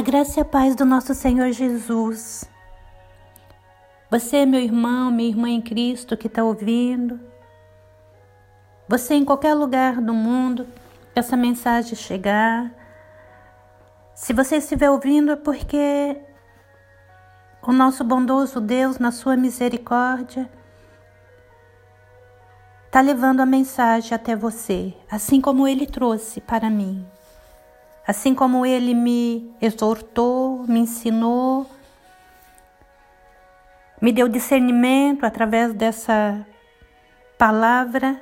A graça e a paz do nosso Senhor Jesus. Você, meu irmão, minha irmã em Cristo que está ouvindo. Você em qualquer lugar do mundo, essa mensagem chegar. Se você estiver ouvindo é porque o nosso bondoso Deus, na sua misericórdia, está levando a mensagem até você, assim como ele trouxe para mim. Assim como ele me exortou, me ensinou, me deu discernimento através dessa palavra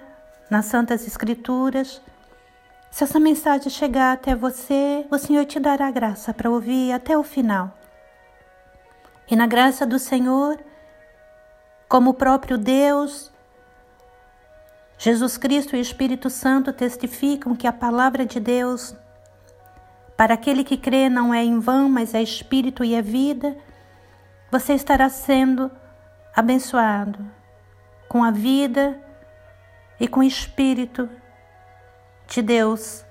nas Santas Escrituras. Se essa mensagem chegar até você, o Senhor te dará graça para ouvir até o final. E na graça do Senhor, como o próprio Deus, Jesus Cristo e o Espírito Santo testificam que a palavra de Deus para aquele que crê não é em vão, mas é espírito e é vida, você estará sendo abençoado com a vida e com o espírito de Deus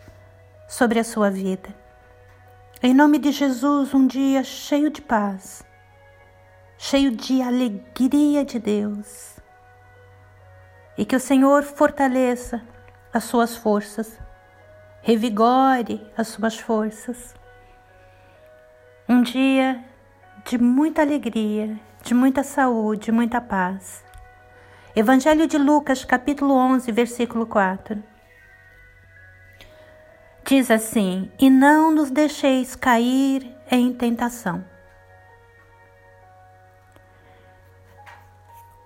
sobre a sua vida. Em nome de Jesus, um dia cheio de paz, cheio de alegria de Deus. E que o Senhor fortaleça as suas forças revigore as suas forças. Um dia de muita alegria, de muita saúde, muita paz. Evangelho de Lucas, capítulo 11, versículo 4. Diz assim: E não nos deixeis cair em tentação.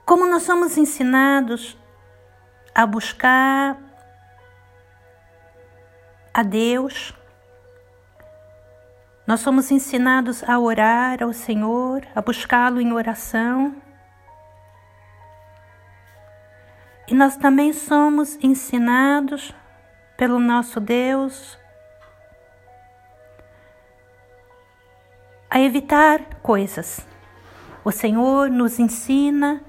Como nós somos ensinados a buscar a Deus. Nós somos ensinados a orar ao Senhor, a buscá-lo em oração. E nós também somos ensinados pelo nosso Deus a evitar coisas. O Senhor nos ensina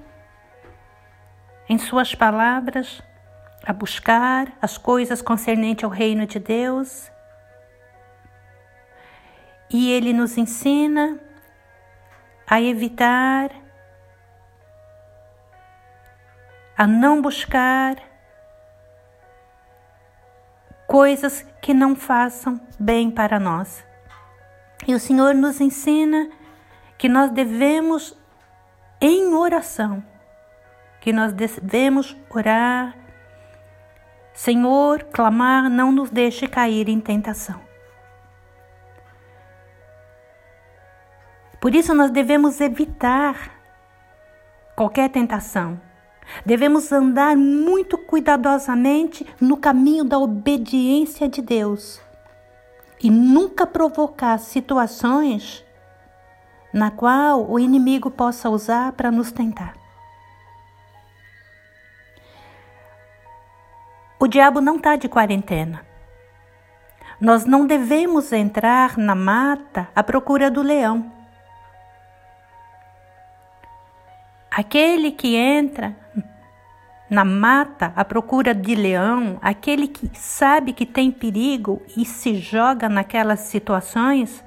em Suas palavras a buscar as coisas concernentes ao reino de Deus. E ele nos ensina a evitar, a não buscar coisas que não façam bem para nós. E o Senhor nos ensina que nós devemos, em oração, que nós devemos orar Senhor, clamar, não nos deixe cair em tentação. Por isso, nós devemos evitar qualquer tentação. Devemos andar muito cuidadosamente no caminho da obediência de Deus e nunca provocar situações na qual o inimigo possa usar para nos tentar. O diabo não está de quarentena. Nós não devemos entrar na mata à procura do leão. Aquele que entra na mata à procura de leão, aquele que sabe que tem perigo e se joga naquelas situações,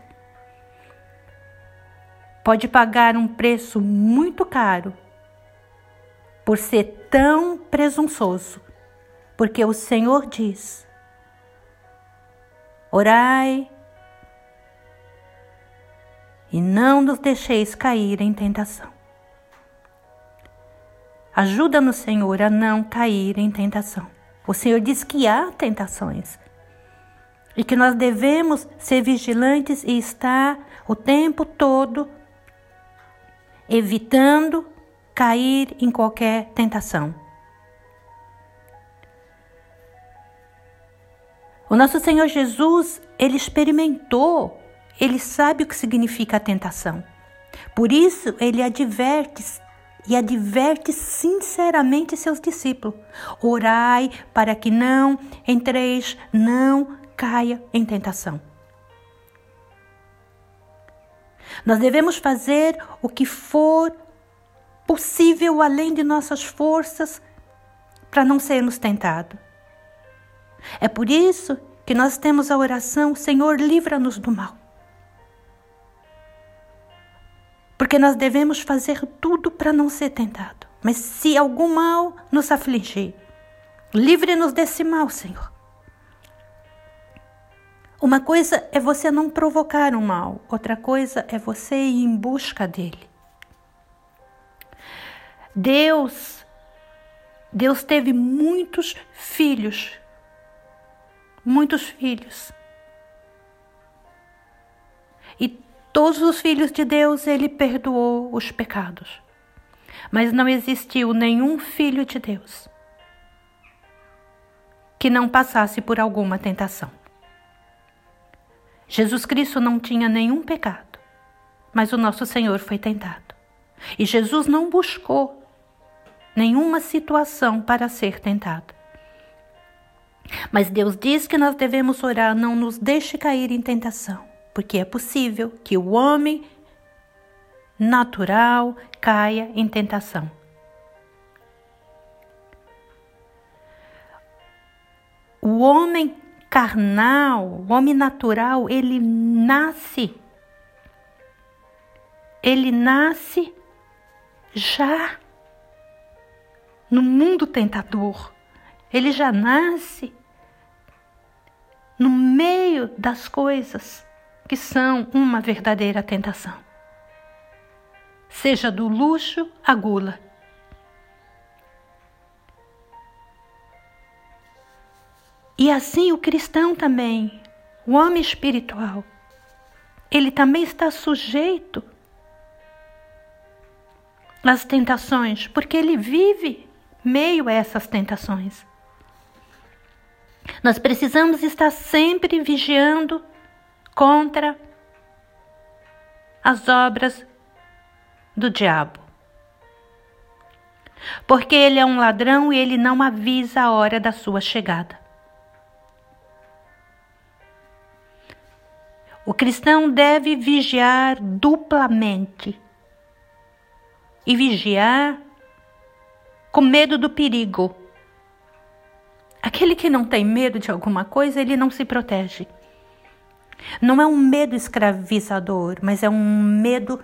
pode pagar um preço muito caro por ser tão presunçoso porque o Senhor diz: Orai e não nos deixeis cair em tentação. Ajuda-nos, Senhor, a não cair em tentação. O Senhor diz que há tentações e que nós devemos ser vigilantes e estar o tempo todo evitando cair em qualquer tentação. O nosso Senhor Jesus, ele experimentou, ele sabe o que significa a tentação. Por isso, ele adverte e adverte sinceramente seus discípulos: orai para que não entreis, não caia em tentação. Nós devemos fazer o que for possível além de nossas forças para não sermos tentados. É por isso que nós temos a oração: Senhor, livra-nos do mal. Porque nós devemos fazer tudo para não ser tentado. Mas se algum mal nos afligir, livre-nos desse mal, Senhor. Uma coisa é você não provocar o mal, outra coisa é você ir em busca dele. Deus, Deus teve muitos filhos, muitos filhos. E todos os filhos de Deus ele perdoou os pecados. Mas não existiu nenhum filho de Deus que não passasse por alguma tentação. Jesus Cristo não tinha nenhum pecado, mas o nosso Senhor foi tentado. E Jesus não buscou nenhuma situação para ser tentado. Mas Deus diz que nós devemos orar, não nos deixe cair em tentação, porque é possível que o homem natural caia em tentação. O homem carnal, o homem natural, ele nasce. Ele nasce já no mundo tentador. Ele já nasce no meio das coisas que são uma verdadeira tentação. Seja do luxo à gula, E assim o cristão também, o homem espiritual, ele também está sujeito às tentações, porque ele vive meio a essas tentações. Nós precisamos estar sempre vigiando contra as obras do diabo. Porque ele é um ladrão e ele não avisa a hora da sua chegada. O cristão deve vigiar duplamente e vigiar com medo do perigo. Aquele que não tem medo de alguma coisa, ele não se protege. Não é um medo escravizador, mas é um medo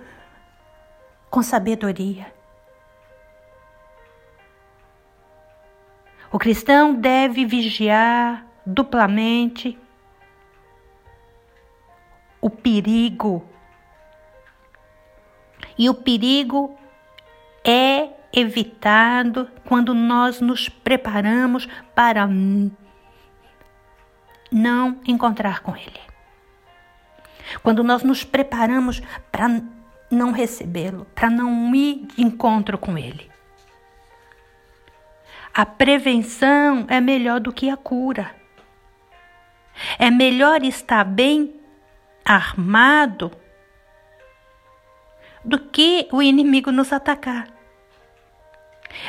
com sabedoria. O cristão deve vigiar duplamente o perigo. E o perigo é evitado quando nós nos preparamos para não encontrar com Ele. Quando nós nos preparamos para não recebê-lo, para não ir de encontro com Ele. A prevenção é melhor do que a cura. É melhor estar bem armado do que o inimigo nos atacar.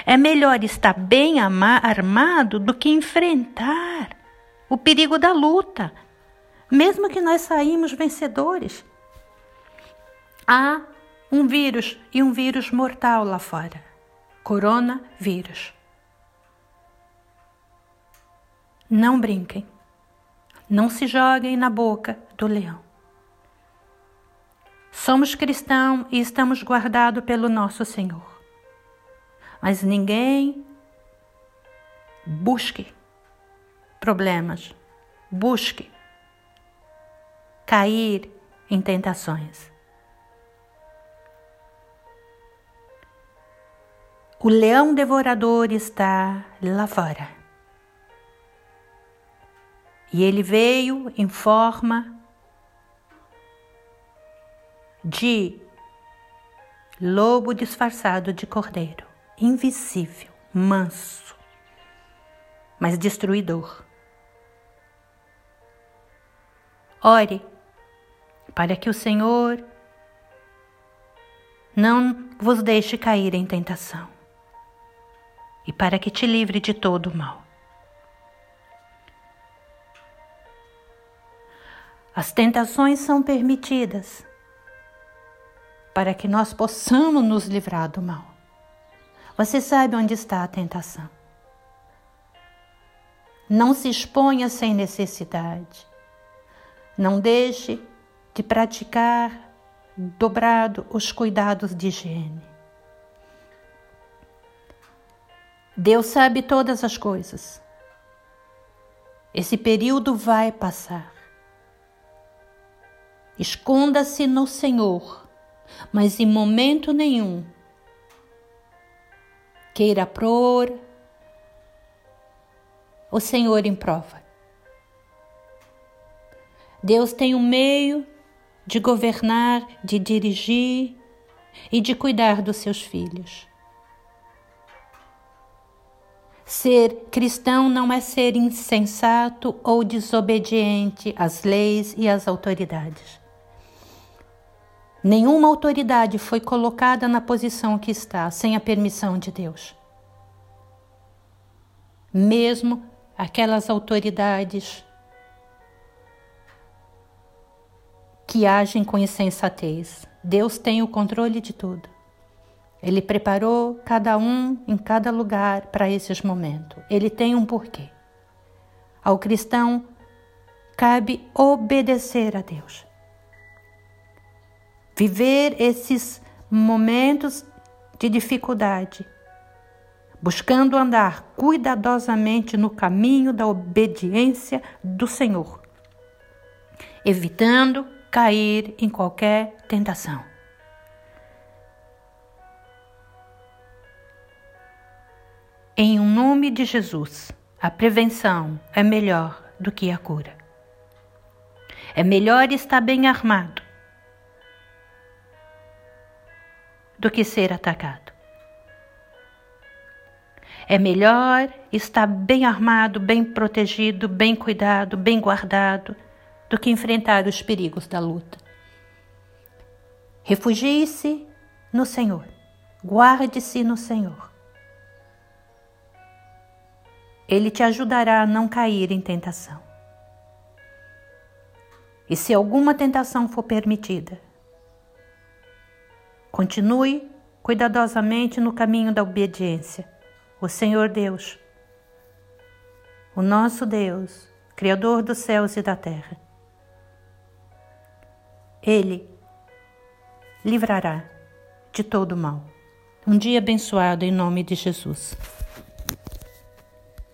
É melhor estar bem armado do que enfrentar o perigo da luta, mesmo que nós saímos vencedores. Há um vírus e um vírus mortal lá fora. Coronavírus. Não brinquem. Não se joguem na boca do leão. Somos cristãos e estamos guardados pelo nosso Senhor. Mas ninguém busque problemas, busque cair em tentações. O leão devorador está lá fora. E ele veio em forma de lobo disfarçado de cordeiro, invisível, manso, mas destruidor. Ore para que o Senhor não vos deixe cair em tentação e para que te livre de todo o mal. As tentações são permitidas para que nós possamos nos livrar do mal. Você sabe onde está a tentação. Não se exponha sem necessidade. Não deixe de praticar dobrado os cuidados de higiene. Deus sabe todas as coisas. Esse período vai passar. Esconda-se no Senhor, mas em momento nenhum queira pôr o Senhor em prova. Deus tem um meio de governar, de dirigir e de cuidar dos seus filhos. Ser cristão não é ser insensato ou desobediente às leis e às autoridades. Nenhuma autoridade foi colocada na posição que está sem a permissão de Deus. Mesmo aquelas autoridades que agem com insensatez. Deus tem o controle de tudo. Ele preparou cada um em cada lugar para esses momentos. Ele tem um porquê. Ao cristão cabe obedecer a Deus. Viver esses momentos de dificuldade, buscando andar cuidadosamente no caminho da obediência do Senhor, evitando cair em qualquer tentação. Em um nome de Jesus, a prevenção é melhor do que a cura. É melhor estar bem armado do que ser atacado. É melhor estar bem armado, bem protegido, bem cuidado, bem guardado do que enfrentar os perigos da luta. Refugie-se no Senhor, guarde-se no Senhor. Ele te ajudará a não cair em tentação. E se alguma tentação for permitida, continue cuidadosamente no caminho da obediência. O Senhor Deus, o nosso Deus, Criador dos céus e da terra, ele livrará de todo mal. Um dia abençoado em nome de Jesus.